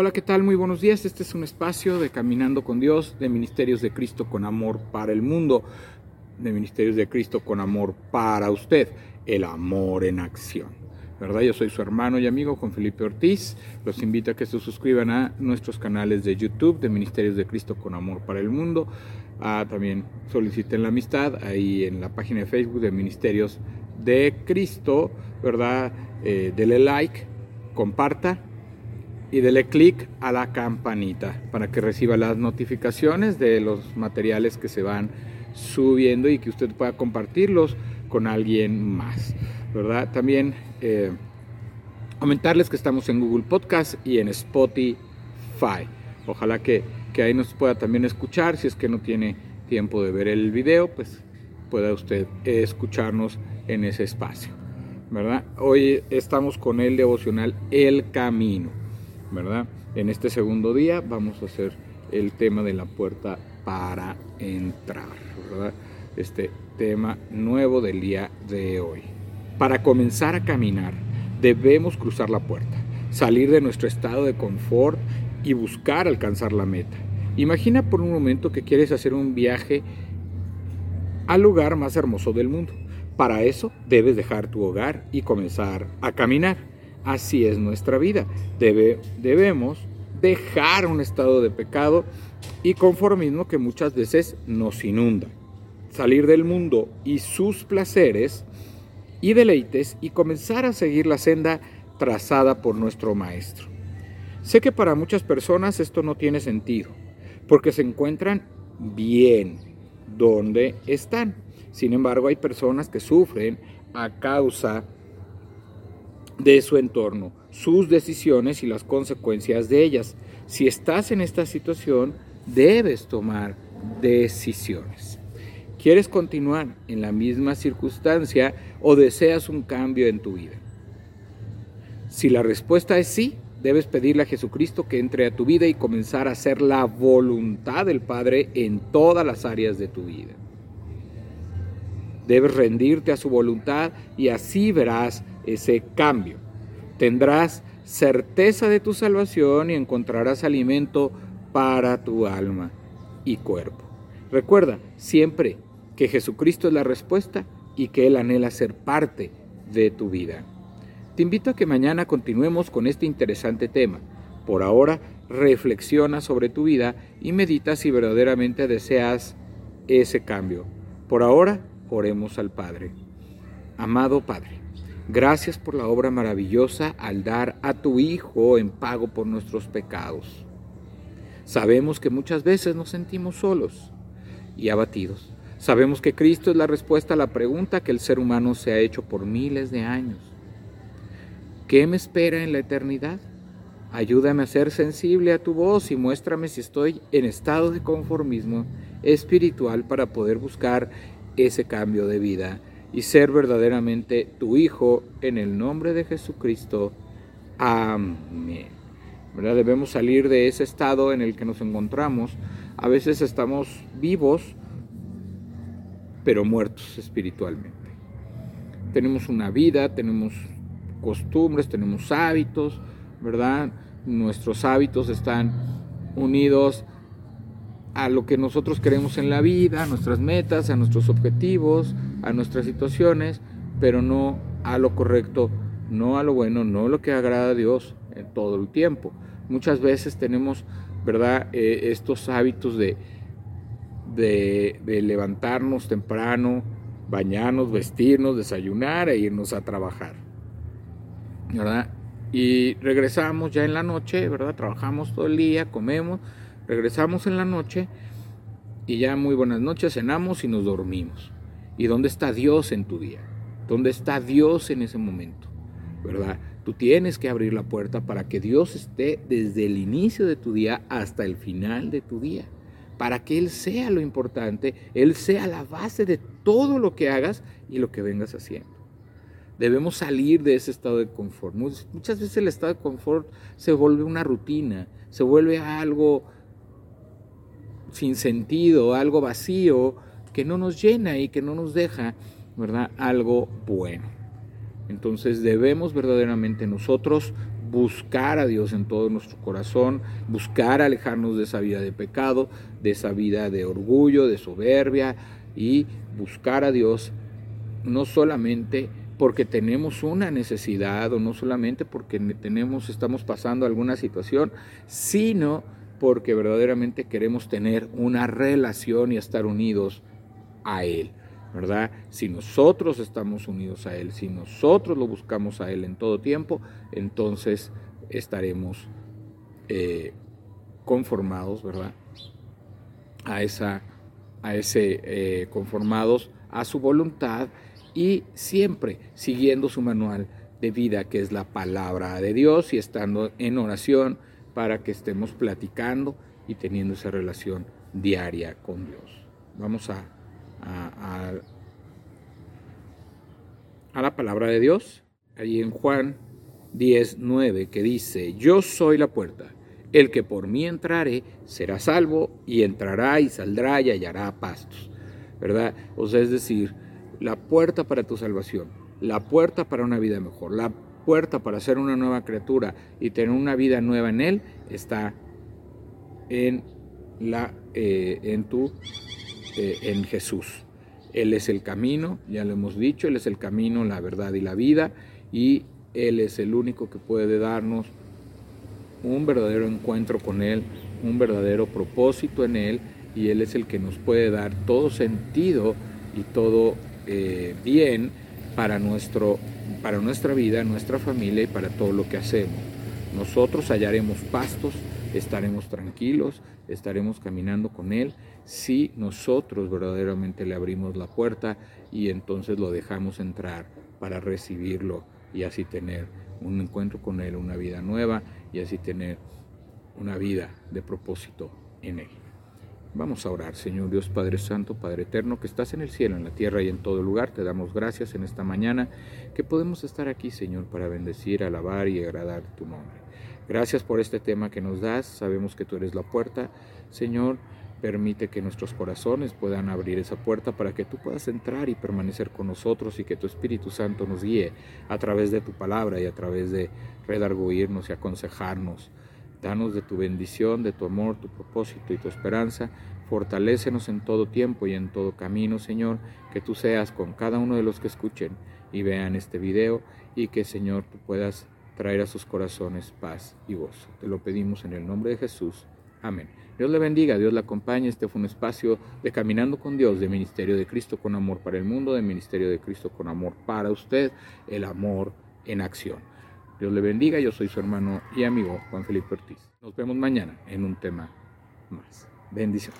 Hola, ¿qué tal? Muy buenos días. Este es un espacio de Caminando con Dios, de Ministerios de Cristo con Amor para el Mundo, de Ministerios de Cristo con Amor para usted, el amor en acción. ¿Verdad? Yo soy su hermano y amigo Juan Felipe Ortiz. Los invito a que se suscriban a nuestros canales de YouTube de Ministerios de Cristo con Amor para el Mundo. Ah, también soliciten la amistad ahí en la página de Facebook de Ministerios de Cristo, ¿verdad? Eh, dele like, comparta y dele clic a la campanita para que reciba las notificaciones de los materiales que se van subiendo y que usted pueda compartirlos con alguien más, ¿verdad? También eh, comentarles que estamos en Google Podcast y en Spotify. Ojalá que, que ahí nos pueda también escuchar. Si es que no tiene tiempo de ver el video, pues pueda usted escucharnos en ese espacio, ¿verdad? Hoy estamos con el devocional El Camino. En este segundo día vamos a hacer el tema de la puerta para entrar. Este tema nuevo del día de hoy. Para comenzar a caminar, debemos cruzar la puerta, salir de nuestro estado de confort y buscar alcanzar la meta. Imagina por un momento que quieres hacer un viaje al lugar más hermoso del mundo. Para eso debes dejar tu hogar y comenzar a caminar. Así es nuestra vida. debemos dejar un estado de pecado y conformismo que muchas veces nos inunda. Salir del mundo y sus placeres y deleites y comenzar a seguir la senda trazada por nuestro Maestro. Sé que para muchas personas esto no tiene sentido, porque se encuentran bien donde están. Sin embargo, hay personas que sufren a causa de de su entorno, sus decisiones y las consecuencias de ellas. Si estás en esta situación, debes tomar decisiones. ¿Quieres continuar en la misma circunstancia o deseas un cambio en tu vida? Si la respuesta es sí, debes pedirle a Jesucristo que entre a tu vida y comenzar a hacer la voluntad del Padre en todas las áreas de tu vida. Debes rendirte a su voluntad y así verás ese cambio. Tendrás certeza de tu salvación y encontrarás alimento para tu alma y cuerpo. Recuerda siempre que Jesucristo es la respuesta y que Él anhela ser parte de tu vida. Te invito a que mañana continuemos con este interesante tema. Por ahora, reflexiona sobre tu vida y medita si verdaderamente deseas ese cambio. Por ahora, oremos al Padre. Amado Padre, Gracias por la obra maravillosa al dar a tu Hijo en pago por nuestros pecados. Sabemos que muchas veces nos sentimos solos y abatidos. Sabemos que Cristo es la respuesta a la pregunta que el ser humano se ha hecho por miles de años. ¿Qué me espera en la eternidad? Ayúdame a ser sensible a tu voz y muéstrame si estoy en estado de conformismo espiritual para poder buscar ese cambio de vida y ser verdaderamente tu Hijo en el nombre de Jesucristo. Amén. ¿Verdad? Debemos salir de ese estado en el que nos encontramos. A veces estamos vivos, pero muertos espiritualmente. Tenemos una vida, tenemos costumbres, tenemos hábitos, ¿verdad? Nuestros hábitos están unidos a lo que nosotros queremos en la vida, a nuestras metas, a nuestros objetivos, a nuestras situaciones, pero no a lo correcto, no a lo bueno, no a lo que agrada a Dios en todo el tiempo. Muchas veces tenemos, ¿verdad?, eh, estos hábitos de, de, levantarnos temprano, bañarnos, vestirnos, desayunar e irnos a trabajar, ¿verdad? Y regresamos ya en la noche, ¿verdad? Trabajamos todo el día, comemos, regresamos en la noche y ya muy buenas noches, cenamos y nos dormimos. ¿Y dónde está Dios en tu día? ¿Dónde está Dios en ese momento? ¿Verdad? Tú tienes que abrir la puerta para que Dios esté desde el inicio de tu día hasta el final de tu día. Para que Él sea lo importante, Él sea la base de todo lo que hagas y lo que vengas haciendo. Debemos salir de ese estado de confort. Muchas veces el estado de confort se vuelve una rutina, se vuelve algo sin sentido, algo vacío, que no nos llena y que no nos deja, ¿verdad? Algo bueno. Entonces debemos verdaderamente nosotros buscar a Dios en todo nuestro corazón, buscar alejarnos de esa vida de pecado, de esa vida de orgullo, de soberbia y buscar a Dios no solamente porque tenemos una necesidad o no solamente porque tenemos estamos pasando alguna situación, sino porque verdaderamente queremos tener una relación y estar unidos a él. ¿verdad? Si nosotros estamos unidos a Él, si nosotros lo buscamos a Él en todo tiempo, entonces estaremos eh, conformados, ¿verdad? A esa, a ese, eh, conformados a su voluntad y siempre siguiendo su manual de vida, que es la palabra de Dios y estando en oración para que estemos platicando y teniendo esa relación diaria con Dios. Vamos a a, la palabra de Dios, ahí en Juan 10, 9, que dice, yo soy la puerta, el que por mí entrare será salvo y entrará y saldrá y hallará pastos, ¿verdad? O sea, es decir, la puerta para tu salvación, la puerta para una vida mejor, la puerta para ser una nueva criatura y tener una vida nueva en Él está en, la, eh, en tu eh, en Jesús. Él es el camino, ya lo hemos dicho, Él es el camino, la verdad y la vida, y Él es el único que puede darnos un verdadero encuentro con Él, un verdadero propósito en Él, y Él es el que nos puede dar todo sentido y todo eh, bien para, nuestro, para nuestra vida, nuestra familia y para todo lo que hacemos. Nosotros hallaremos pastos, estaremos tranquilos, estaremos caminando con Él si nosotros verdaderamente le abrimos la puerta y entonces lo dejamos entrar para recibirlo y así tener un encuentro con Él, una vida nueva y así tener una vida de propósito en Él. Vamos a orar, Señor Dios Padre Santo, Padre Eterno, que estás en el cielo, en la tierra y en todo lugar. Te damos gracias en esta mañana que podemos estar aquí, Señor, para bendecir, alabar y agradar tu nombre. Gracias por este tema que nos das. Sabemos que tú eres la puerta, Señor Permite que nuestros corazones puedan abrir esa puerta para que tú puedas entrar y permanecer con nosotros y que tu Espíritu Santo nos guíe a través de tu palabra y a través de redarguirnos y aconsejarnos. Danos de tu bendición, de tu amor, tu propósito y tu esperanza. Fortalécenos en todo tiempo y en todo camino, Señor, que tú seas con cada uno de los que escuchen y vean este video y que, Señor, tú puedas traer a sus corazones paz y gozo. Te lo pedimos en el nombre de Jesús. Amén. Dios le bendiga, Dios le acompañe. Este fue un espacio de Caminando con Dios, de Ministerio de Cristo con Amor para el Mundo, de Ministerio de Cristo con Amor para usted, el amor en acción. Dios le bendiga, yo soy su hermano y amigo Juan Felipe Ortiz. Nos vemos mañana en un tema más. Bendiciones.